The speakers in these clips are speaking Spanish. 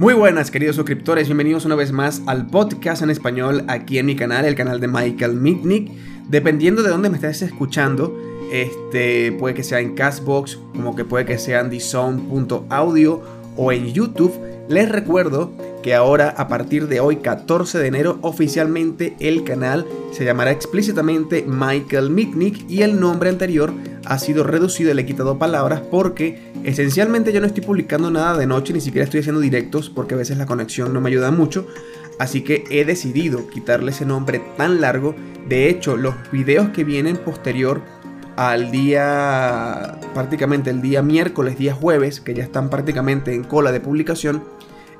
Muy buenas queridos suscriptores, bienvenidos una vez más al podcast en español aquí en mi canal, el canal de Michael Mitnick. Dependiendo de dónde me estés escuchando, este puede que sea en Castbox, como que puede que sea en TheZone.audio o en YouTube. Les recuerdo que ahora a partir de hoy 14 de enero oficialmente el canal se llamará explícitamente Michael Mitnick y el nombre anterior ha sido reducido, le he quitado palabras porque esencialmente yo no estoy publicando nada de noche, ni siquiera estoy haciendo directos porque a veces la conexión no me ayuda mucho, así que he decidido quitarle ese nombre tan largo. De hecho, los videos que vienen posterior al día, prácticamente el día miércoles, día jueves, que ya están prácticamente en cola de publicación,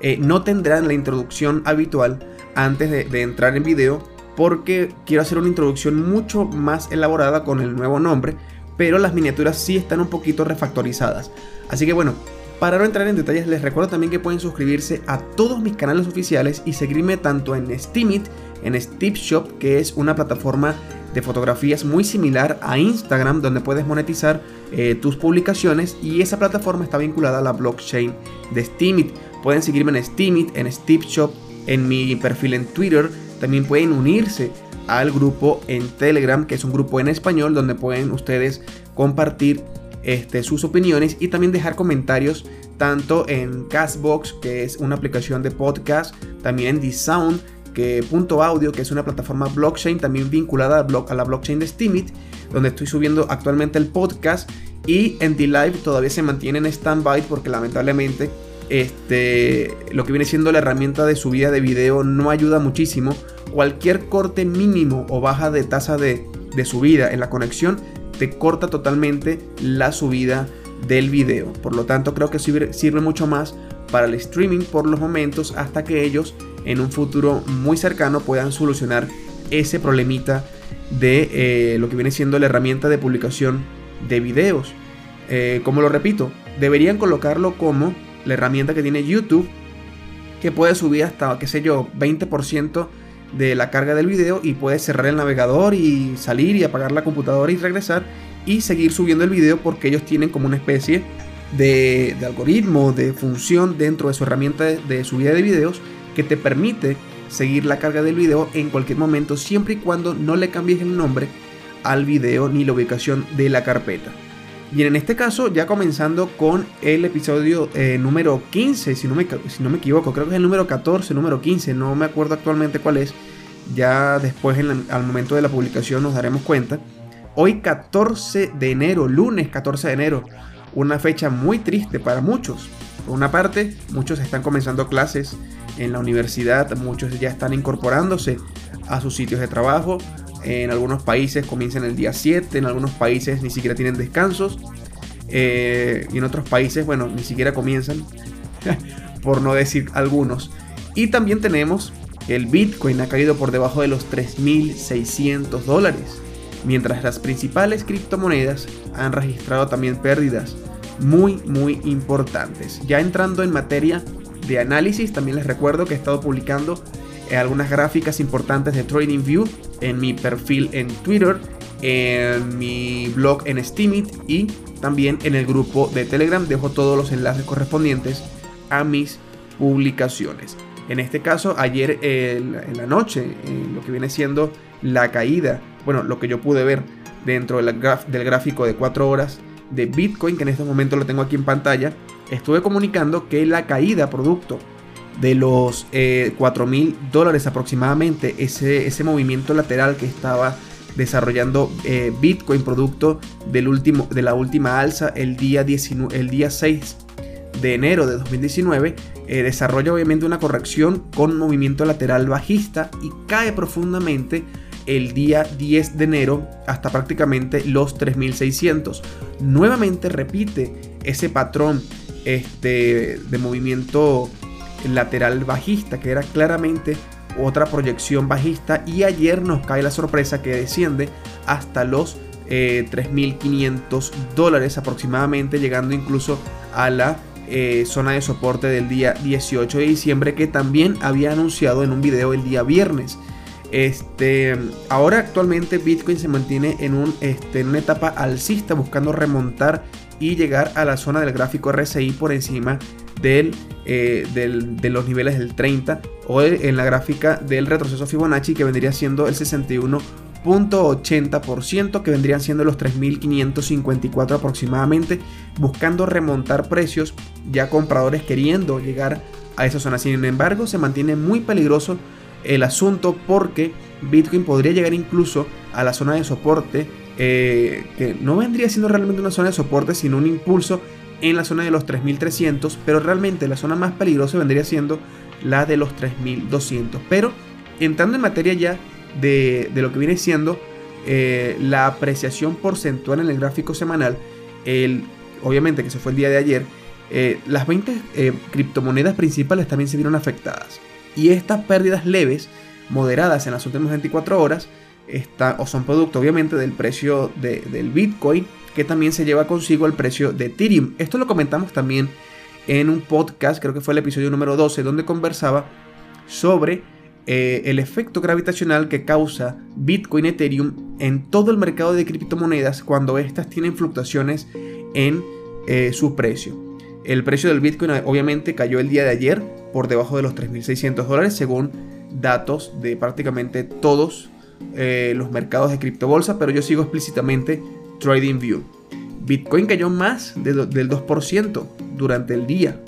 eh, no tendrán la introducción habitual antes de, entrar en video porque quiero hacer una introducción mucho más elaborada con el nuevo nombre, pero las miniaturas sí están un poquito refactorizadas. Así que bueno, para no entrar en detalles les recuerdo también que pueden suscribirse a todos mis canales oficiales y seguirme tanto en Steamit, en Steve Shop, que es una plataforma de fotografías muy similar a Instagram donde puedes monetizar eh, tus publicaciones y esa plataforma está vinculada a la blockchain de Steamit. Pueden seguirme en Steamit, en Steve Shop, en mi perfil en Twitter. También pueden unirse al grupo en Telegram, que es un grupo en español donde pueden ustedes compartir este, sus opiniones y también dejar comentarios tanto en Castbox, que es una aplicación de podcast, también en D-Sound, que Punto Audio, que es una plataforma blockchain también vinculada a, la blockchain de Steemit, donde estoy subiendo actualmente el podcast y en D-Live todavía se mantiene en stand-by porque lamentablemente este, lo que viene siendo la herramienta de subida de video no ayuda muchísimo. Cualquier corte mínimo o baja de tasa de, subida en la conexión te corta totalmente la subida del video. Por lo tanto, creo que sirve, sirve mucho más para el streaming por los momentos hasta que ellos en un futuro muy cercano puedan solucionar ese problemita de eh, lo que viene siendo la herramienta de publicación de videos. Eh, como lo repito, deberían colocarlo como la herramienta que tiene YouTube, que puede subir hasta, qué sé yo, 20% de la carga del video y puede cerrar el navegador y salir y apagar la computadora y regresar y seguir subiendo el video porque ellos tienen como una especie de, algoritmo, de función dentro de su herramienta de, subida de videos que te permite seguir la carga del video en cualquier momento siempre y cuando no le cambies el nombre al video ni la ubicación de la carpeta. Bien, en este caso, ya comenzando con el episodio eh, número 15, si no, me, si no me equivoco, creo que es el número 14, número 15, no me acuerdo actualmente cuál es. Ya después, al momento de la publicación, nos daremos cuenta. Hoy 14 de enero, lunes 14 de enero, una fecha muy triste para muchos. Por una parte, muchos están comenzando clases en la universidad, muchos ya están incorporándose a sus sitios de trabajo, en algunos países comienzan el día 7, en algunos países ni siquiera tienen descansos. Eh, y en otros países, bueno, ni siquiera comienzan, por no decir algunos. Y también tenemos que el Bitcoin ha caído por debajo de los 3.600 dólares, mientras las principales criptomonedas han registrado también pérdidas muy, muy importantes. Ya entrando en materia de análisis, también les recuerdo que he estado publicando eh, algunas gráficas importantes de TradingView en mi perfil en Twitter, en mi blog en Steemit y también en el grupo de Telegram. Dejo todos los enlaces correspondientes a mis publicaciones. En este caso, ayer en la noche, lo que viene siendo la caída, bueno, lo que yo pude ver dentro del, gráfico de 4 horas de Bitcoin, que en este momento lo tengo aquí en pantalla, estuve comunicando que la caída producto de los eh, 4 mil dólares aproximadamente, ese, ese movimiento lateral que estaba desarrollando eh, Bitcoin, producto del último, de la última alza el día, 19, el día 6 de enero de 2019, eh, desarrolla obviamente una corrección con movimiento lateral bajista y cae profundamente el día 10 de enero hasta prácticamente los 3600. Nuevamente repite ese patrón este, de movimiento lateral bajista, que era claramente otra proyección bajista. Y ayer nos cae la sorpresa que desciende hasta los 3.500 eh, dólares aproximadamente, llegando incluso a la eh, zona de soporte del día 18 de diciembre, que también había anunciado en un video el día viernes. Este, ahora actualmente Bitcoin se mantiene en, un, este, en una etapa alcista buscando remontar y llegar a la zona del gráfico RSI por encima del, de los niveles del 30 o en la gráfica del retroceso Fibonacci que vendría siendo el 61.80% que vendrían siendo los 3.554 aproximadamente buscando remontar precios ya compradores queriendo llegar a esa zona. Sin embargo se mantiene muy peligroso el asunto porque Bitcoin podría llegar incluso a la zona de soporte eh, que no vendría siendo realmente una zona de soporte sino un impulso en la zona de los 3300 pero realmente la zona más peligrosa vendría siendo la de los 3200. Pero entrando en materia ya de, lo que viene siendo eh, la apreciación porcentual en el gráfico semanal, el, obviamente que se fue el día de ayer, eh, las 20 eh, criptomonedas principales también se vieron afectadas. Y estas pérdidas leves, moderadas en las últimas 24 horas, está, o son producto obviamente del precio del Bitcoin, que también se lleva consigo el precio de Ethereum. Esto lo comentamos también en un podcast, creo que fue el episodio número 12, donde conversaba sobre eh, el efecto gravitacional que causa Bitcoin Ethereum en todo el mercado de criptomonedas cuando éstas tienen fluctuaciones en eh, su precio. El precio del Bitcoin obviamente cayó el día de ayer por debajo de los 3.600 dólares según datos de prácticamente todos eh, los mercados de criptobolsa, pero yo sigo explícitamente TradingView. Bitcoin cayó más del 2% durante el día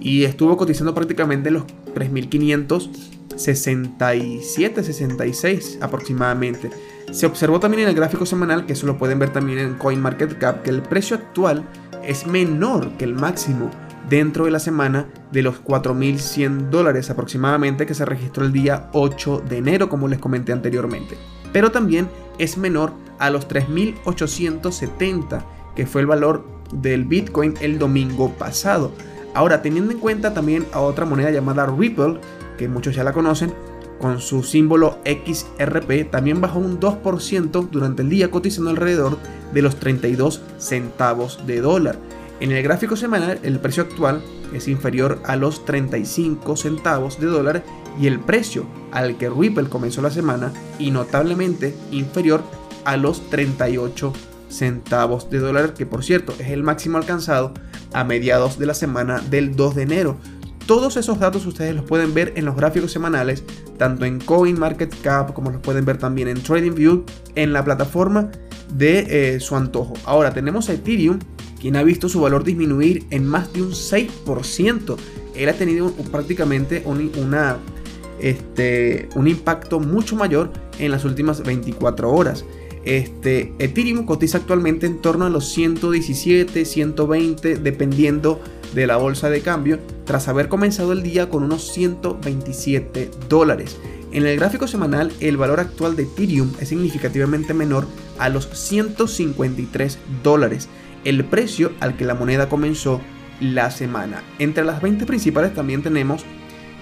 y estuvo cotizando prácticamente los 3.567, 66 aproximadamente. Se observó también en el gráfico semanal, que eso lo pueden ver también en CoinMarketCap, que el precio actual es menor que el máximo dentro de la semana de los 4.100 dólares aproximadamente que se registró el día 8 de enero, como les comenté anteriormente. Pero también es menor a los 3.870 que fue el valor del Bitcoin el domingo pasado. Ahora, teniendo en cuenta también a otra moneda llamada Ripple, que muchos ya la conocen, con su símbolo XRP, también bajó un 2% durante el día, cotizando alrededor de los 32 centavos de dólar. En el gráfico semanal, el precio actual es inferior a los 35 centavos de dólar y el precio al que Ripple comenzó la semana, y notablemente inferior a los 38 centavos de dólar, que por cierto es el máximo alcanzado a mediados de la semana del 2 de enero. Todos esos datos ustedes los pueden ver en los gráficos semanales, tanto en CoinMarketCap como los pueden ver también en TradingView, en la plataforma de eh, su antojo. Ahora tenemos a Ethereum, quien ha visto su valor disminuir en más de un 6%. Él ha tenido prácticamente un, una, este, un impacto mucho mayor en las últimas 24 horas. Este, Ethereum cotiza actualmente en torno a los 117, 120, dependiendo de la bolsa de cambio, tras haber comenzado el día con unos 127 dólares. En el gráfico semanal, el valor actual de Ethereum es significativamente menor a los 153 dólares, el precio al que la moneda comenzó la semana. Entre las 20 principales también tenemos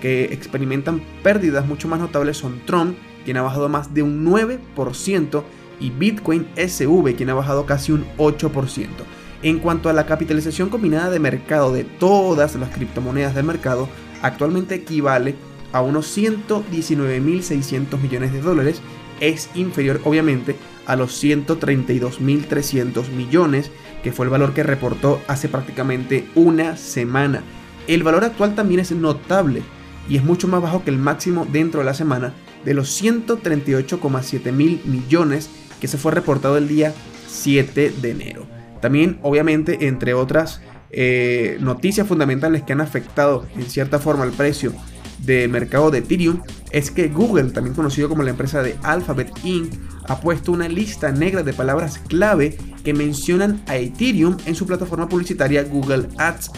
que experimentan pérdidas mucho más notables son Tron, quien ha bajado más de un 9%, y Bitcoin SV, quien ha bajado casi un 8%. En cuanto a la capitalización combinada de mercado de todas las criptomonedas del mercado, actualmente equivale a unos 119.600 millones de dólares, es inferior obviamente a los 132.300 millones, que fue el valor que reportó hace prácticamente una semana. El valor actual también es notable y es mucho más bajo que el máximo dentro de la semana de los 138,7 mil millones que se fue reportado el día 7 de enero. También, obviamente, entre otras eh, noticias fundamentales que han afectado en cierta forma el precio del mercado de Ethereum, es que Google, también conocido como la empresa de Alphabet Inc., ha puesto una lista negra de palabras clave que mencionan a Ethereum en su plataforma publicitaria Google Ads.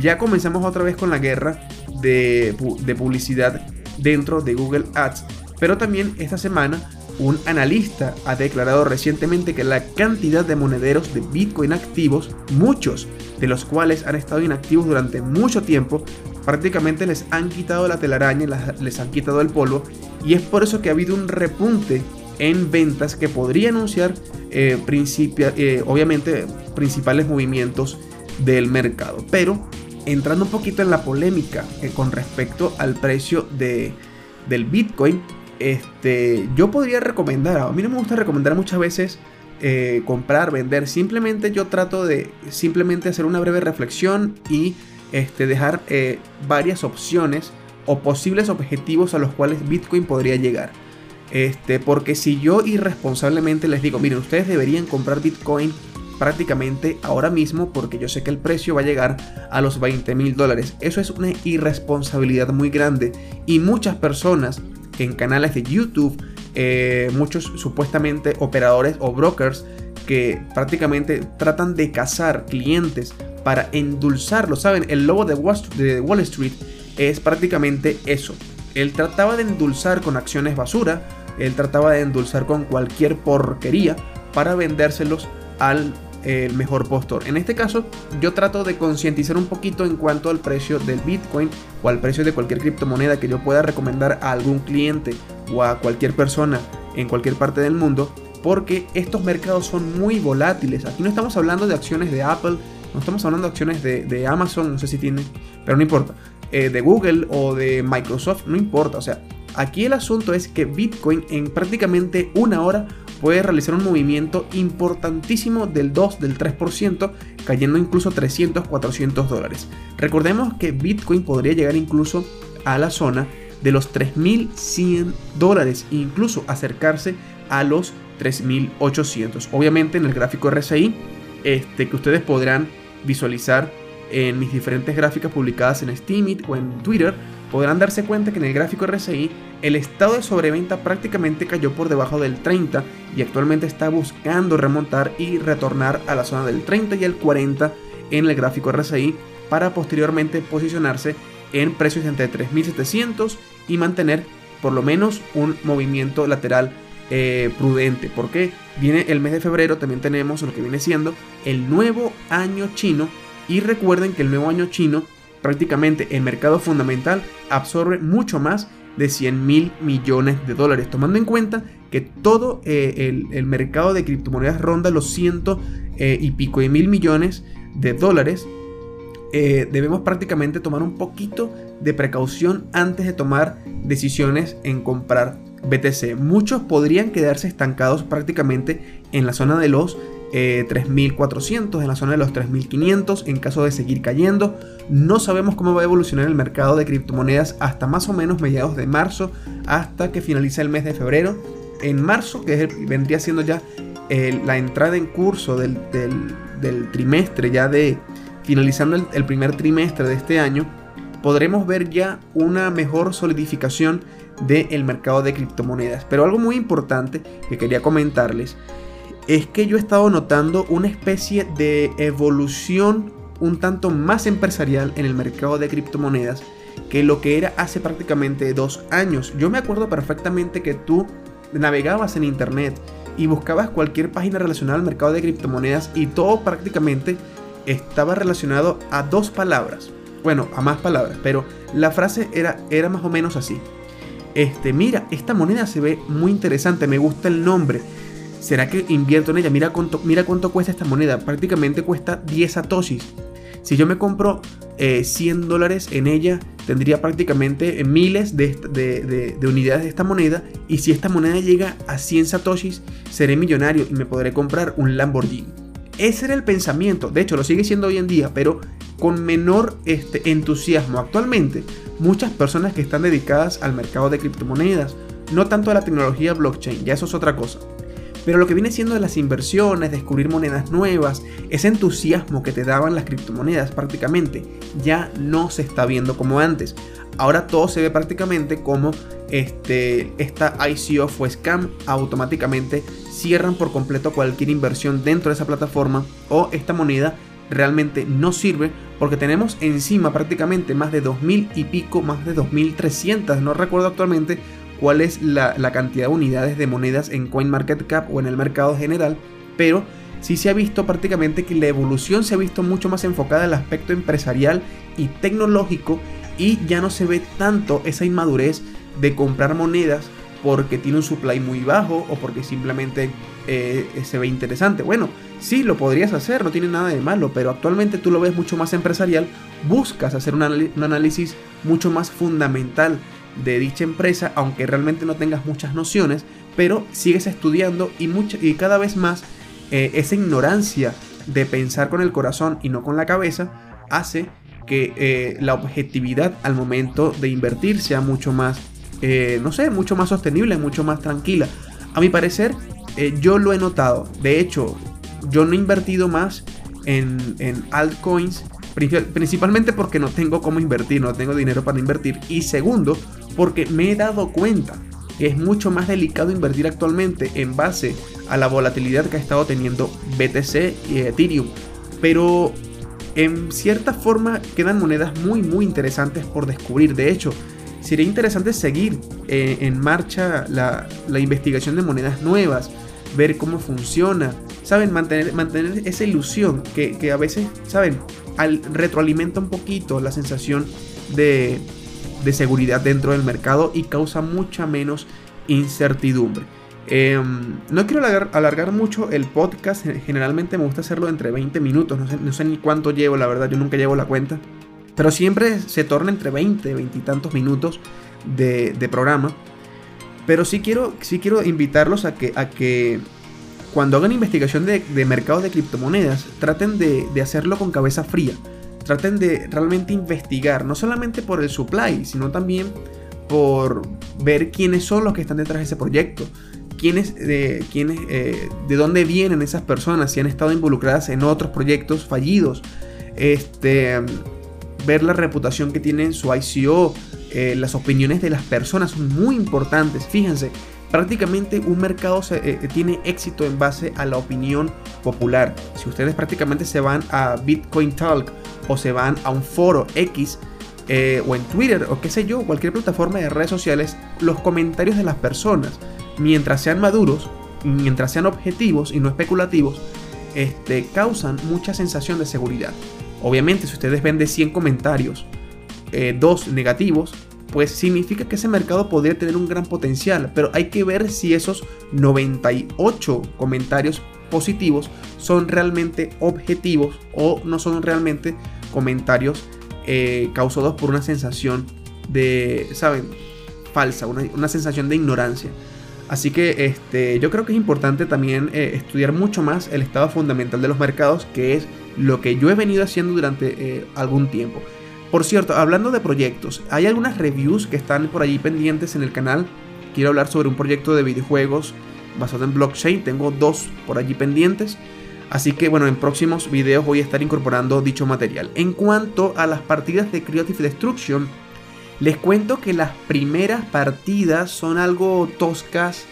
Ya comenzamos otra vez con la guerra de, de publicidad dentro de Google Ads, pero también esta semana un analista ha declarado recientemente que la cantidad de monederos de Bitcoin activos, muchos de los cuales han estado inactivos durante mucho tiempo, prácticamente les han quitado la telaraña, les han quitado el polvo, y es por eso que ha habido un repunte en ventas que podría anunciar eh, eh, obviamente principales movimientos del mercado. Pero entrando un poquito en la polémica eh, con respecto al precio de, del Bitcoin, este, yo podría recomendar, a mí no me gusta recomendar muchas veces comprar, vender, simplemente yo trato de simplemente hacer una breve reflexión y este, dejar eh, varias opciones o posibles objetivos a los cuales Bitcoin podría llegar. Este, porque si yo irresponsablemente les digo, miren, ustedes deberían comprar Bitcoin prácticamente ahora mismo porque yo sé que el precio va a llegar a los 20 mil dólares. Eso es una irresponsabilidad muy grande y muchas personas en canales de YouTube, eh, muchos supuestamente operadores o brokers que prácticamente tratan de cazar clientes para endulzarlo. ¿Saben? El logo de Wall Street es prácticamente eso. Él trataba de endulzar con acciones basura, él trataba de endulzar con cualquier porquería para vendérselos al el mejor postor. En este caso, yo trato de concientizar un poquito en cuanto al precio del Bitcoin o al precio de cualquier criptomoneda que yo pueda recomendar a algún cliente o a cualquier persona en cualquier parte del mundo, porque estos mercados son muy volátiles. Aquí no estamos hablando de acciones de Apple, no estamos hablando de acciones de, Amazon, no sé si tiene, pero no importa. Eh, de Google o de Microsoft, no importa. O sea, aquí el asunto es que Bitcoin en prácticamente una hora puede realizar un movimiento importantísimo del 2, del 3%, cayendo incluso 300, 400 dólares. Recordemos que Bitcoin podría llegar incluso a la zona de los 3.100 dólares, incluso acercarse a los 3.800. Obviamente en el gráfico RSI, este, que ustedes podrán visualizar en mis diferentes gráficas publicadas en Steemit o en Twitter, podrán darse cuenta que en el gráfico RSI el estado de sobreventa prácticamente cayó por debajo del 30 y actualmente está buscando remontar y retornar a la zona del 30 y el 40 en el gráfico RSI para posteriormente posicionarse en precios entre 3.700 y mantener por lo menos un movimiento lateral eh, prudente. Porque viene el mes de febrero también tenemos lo que viene siendo el nuevo año chino. Y recuerden que el nuevo año chino prácticamente el mercado fundamental absorbe mucho más de 100 mil millones de dólares, tomando en cuenta que todo eh, el, mercado de criptomonedas ronda los ciento eh, y pico de mil millones de dólares, eh, debemos prácticamente tomar un poquito de precaución antes de tomar decisiones en comprar BTC. Muchos podrían quedarse estancados prácticamente en la zona de los 3.400, en la zona de los 3.500 en caso de seguir cayendo. No sabemos cómo va a evolucionar el mercado de criptomonedas hasta más o menos mediados de marzo, hasta que finalice el mes de febrero. En marzo, que vendría siendo ya la entrada en curso del, trimestre, ya de finalizando el, primer trimestre de este año, podremos ver ya una mejor solidificación del mercado de criptomonedas. Pero algo muy importante que quería comentarles es que yo he estado notando una especie de evolución un tanto más empresarial en el mercado de criptomonedas que lo que era hace prácticamente dos años. Yo me acuerdo perfectamente que tú navegabas en internet y buscabas cualquier página relacionada al mercado de criptomonedas y todo prácticamente estaba relacionado a dos palabras. Bueno, a más palabras, pero la frase era, era más o menos así. Este, mira, esta moneda se ve muy interesante, me gusta el nombre. ¿Será que invierto en ella? Mira cuánto, mira cuánto cuesta esta moneda. Prácticamente cuesta 10 satoshis. Si yo me compro 100 eh, dólares en ella, tendría prácticamente miles de, de, unidades de esta moneda. Y si esta moneda llega a 100 satoshis, seré millonario y me podré comprar un Lamborghini. Ese era el pensamiento. De hecho, lo sigue siendo hoy en día, pero con menor este, entusiasmo. Actualmente, muchas personas que están dedicadas al mercado de criptomonedas, no tanto a la tecnología blockchain, ya eso es otra cosa pero lo que viene siendo las inversiones, descubrir monedas nuevas, ese entusiasmo que te daban las criptomonedas prácticamente ya no se está viendo como antes. Ahora todo se ve prácticamente como este, esta ICO fue scam, automáticamente cierran por completo cualquier inversión dentro de esa plataforma o esta moneda realmente no sirve porque tenemos encima prácticamente más de 2000 y pico, más de 2300, no recuerdo actualmente cuál es la, cantidad de unidades de monedas en CoinMarketCap o en el mercado general, pero sí se ha visto prácticamente que la evolución se ha visto mucho más enfocada al aspecto empresarial y tecnológico y ya no se ve tanto esa inmadurez de comprar monedas porque tiene un supply muy bajo o porque simplemente eh, se ve interesante. Bueno, sí, lo podrías hacer, no tiene nada de malo, pero actualmente tú lo ves mucho más empresarial, buscas hacer un, análisis mucho más fundamental de dicha empresa, aunque realmente no tengas muchas nociones, pero sigues estudiando y, y cada vez más eh, esa ignorancia de pensar con el corazón y no con la cabeza hace que eh, la objetividad al momento de invertir sea mucho más, eh, no sé, mucho más sostenible, mucho más tranquila. A mi parecer, eh, yo lo he notado. De hecho, yo no he invertido más en, en altcoins, principalmente porque no tengo cómo invertir, no tengo dinero para invertir. Y segundo, porque me he dado cuenta que es mucho más delicado invertir actualmente en base a la volatilidad que ha estado teniendo BTC y Ethereum. Pero en cierta forma quedan monedas muy muy interesantes por descubrir. De hecho, sería interesante seguir eh, en marcha la, investigación de monedas nuevas, ver cómo funciona, ¿saben? Mantener, mantener esa ilusión que, a veces, ¿saben? Al, retroalimenta un poquito la sensación de, de seguridad dentro del mercado y causa mucha menos incertidumbre. Em, no quiero alargar, mucho el podcast, generalmente me gusta hacerlo entre 20 minutos, no sé, ni cuánto llevo, la verdad, yo nunca llevo la cuenta, pero siempre se torna entre 20, 20 y tantos minutos de, programa. Pero sí quiero, sí quiero invitarlos a que, a que cuando hagan investigación de, de mercados de criptomonedas, traten de, de hacerlo con cabeza fría. Traten de realmente investigar, no solamente por el supply, sino también por ver quiénes son los que están detrás de ese proyecto quiénes, de, quiénes, eh, de dónde vienen esas personas, si han estado involucradas en otros proyectos fallidos, este, ver la reputación que tienen su ICO, eh, las opiniones de las personas son muy importantes. Fíjense, prácticamente un mercado eh, tiene éxito en base a la opinión popular. Si ustedes prácticamente se van a Bitcoin Talk o se van a un foro X, o en Twitter o qué sé yo, cualquier plataforma de redes sociales, los comentarios de las personas mientras sean maduros, mientras sean objetivos y no especulativos, este, causan mucha sensación de seguridad. Obviamente, si ustedes ven de 100 comentarios, eh, dos negativos, pues significa que ese mercado podría tener un gran potencial, pero hay que ver si esos 98 comentarios positivos son realmente objetivos o no son realmente comentarios eh, causados por una sensación de, ¿saben? Falsa, una sensación de ignorancia. Así que este, yo creo que es importante también eh, estudiar mucho más el estado fundamental de los mercados, que es lo que yo he venido haciendo durante eh, algún tiempo. Por cierto, hablando de proyectos, hay algunas reviews que están por allí pendientes en el canal. Quiero hablar sobre un proyecto de videojuegos basado en blockchain. Tengo dos por allí pendientes. Así que bueno, en próximos videos voy a estar incorporando dicho material. En cuanto a las partidas de Creative Destruction, les cuento que las primeras partidas son algo toscas,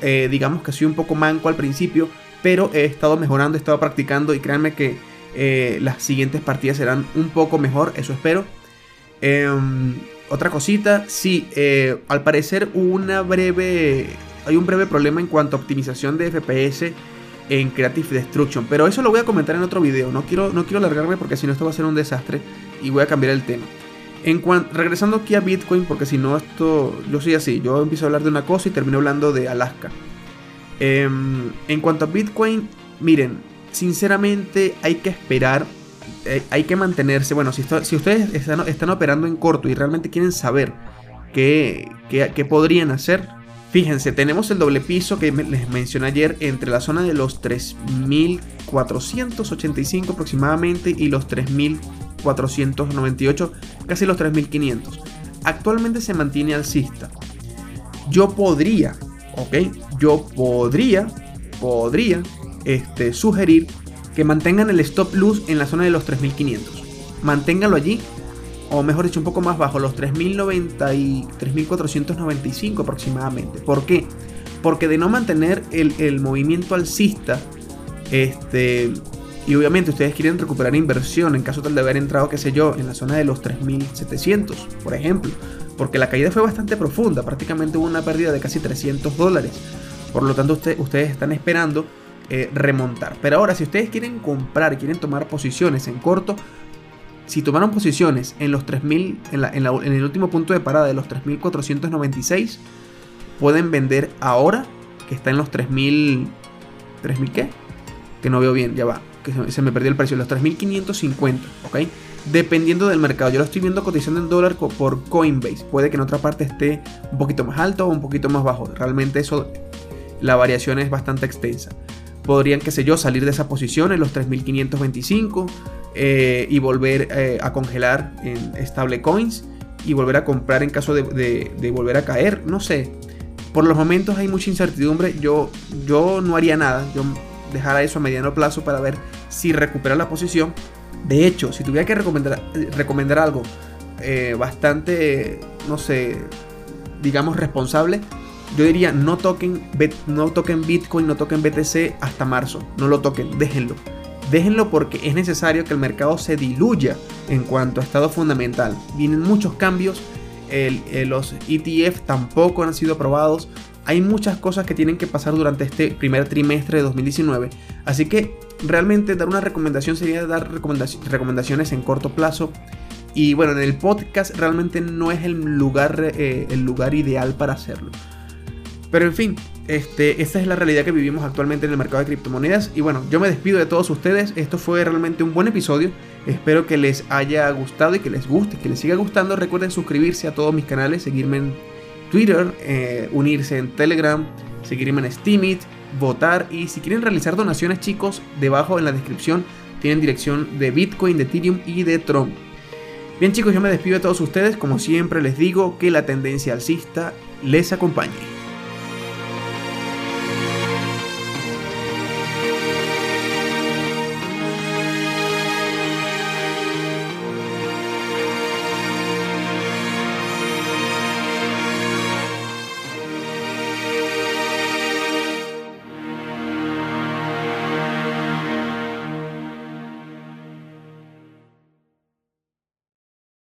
eh, digamos que soy un poco manco al principio, pero he estado mejorando, he estado practicando y créanme que eh, las siguientes partidas serán un poco mejor, eso espero. Em, otra cosita, sí, eh, al parecer una breve, hay un breve problema en cuanto a optimización de FPS en Creative Destruction, pero eso lo voy a comentar en otro video, no quiero, no quiero alargarme porque si no esto va a ser un desastre y voy a cambiar el tema. Regresando aquí a Bitcoin, porque si no esto, yo soy así, yo empiezo a hablar de una cosa y termino hablando de Alaska. Em, en cuanto a Bitcoin, miren, sinceramente hay que esperar, eh, hay que mantenerse, bueno, si, si ustedes están, operando en corto y realmente quieren saber qué, qué, podrían hacer, fíjense, tenemos el doble piso que les mencioné ayer entre la zona de los 3.485 aproximadamente y los 3.000 498, casi los 3500. Actualmente se mantiene alcista. Yo podría, ok, yo podría, podría este, sugerir que mantengan el stop loss en la zona de los 3500. Manténganlo allí, o mejor dicho, un poco más bajo, los 3090 y 3495 aproximadamente. ¿Por qué? Porque de no mantener el, el movimiento alcista, este, y obviamente ustedes quieren recuperar inversión en caso tal de haber entrado, qué sé yo, en la zona de los 3.700, por ejemplo. Porque la caída fue bastante profunda, prácticamente hubo una pérdida de casi 300 dólares. Por lo tanto, ustedes están esperando eh, remontar. Pero ahora, si ustedes quieren comprar, quieren tomar posiciones en corto, si tomaron posiciones en los 3000, en, el último punto de parada de los 3496, pueden vender ahora, que está en los 3000. ¿3000 qué? Que no veo bien, ya va que se me perdió el precio, los 3.550, ¿ok? Dependiendo del mercado, yo lo estoy viendo cotizando en dólar por Coinbase, puede que en otra parte esté un poquito más alto o un poquito más bajo, realmente eso, la variación es bastante extensa. Podrían, qué sé yo, salir de esa posición en los 3.525, eh, y volver eh, a congelar en stablecoins y volver a comprar en caso de, volver a caer. No sé. Por los momentos hay mucha incertidumbre. Yo, yo no haría nada. Yo dejara eso a mediano plazo para ver si recupera la posición. De hecho, si tuviera que recomendar, recomendar algo eh, bastante, no sé, digamos responsable, yo diría no toquen, no toquen Bitcoin, no toquen BTC hasta marzo. No lo toquen, déjenlo. Déjenlo porque es necesario que el mercado se diluya en cuanto a estado fundamental. Vienen muchos cambios, los ETF tampoco han sido aprobados. Hay muchas cosas que tienen que pasar durante este primer trimestre de 2019. Así que realmente dar una recomendación sería dar recomendaciones en corto plazo. Y bueno, en el podcast realmente no es el lugar, eh, el lugar ideal para hacerlo. Pero en fin, este, esta es la realidad que vivimos actualmente en el mercado de criptomonedas. Y bueno, yo me despido de todos ustedes. Esto fue realmente un buen episodio. Espero que les haya gustado y que les guste, que les siga gustando. Recuerden suscribirse a todos mis canales, seguirme en Twitter, eh, unirse en Telegram, seguirme en Steamit, votar. Y si quieren realizar donaciones, chicos, debajo en la descripción tienen dirección de Bitcoin, de Ethereum y de Tron. Bien chicos, yo me despido de todos ustedes. Como siempre les digo, que la tendencia alcista les acompañe.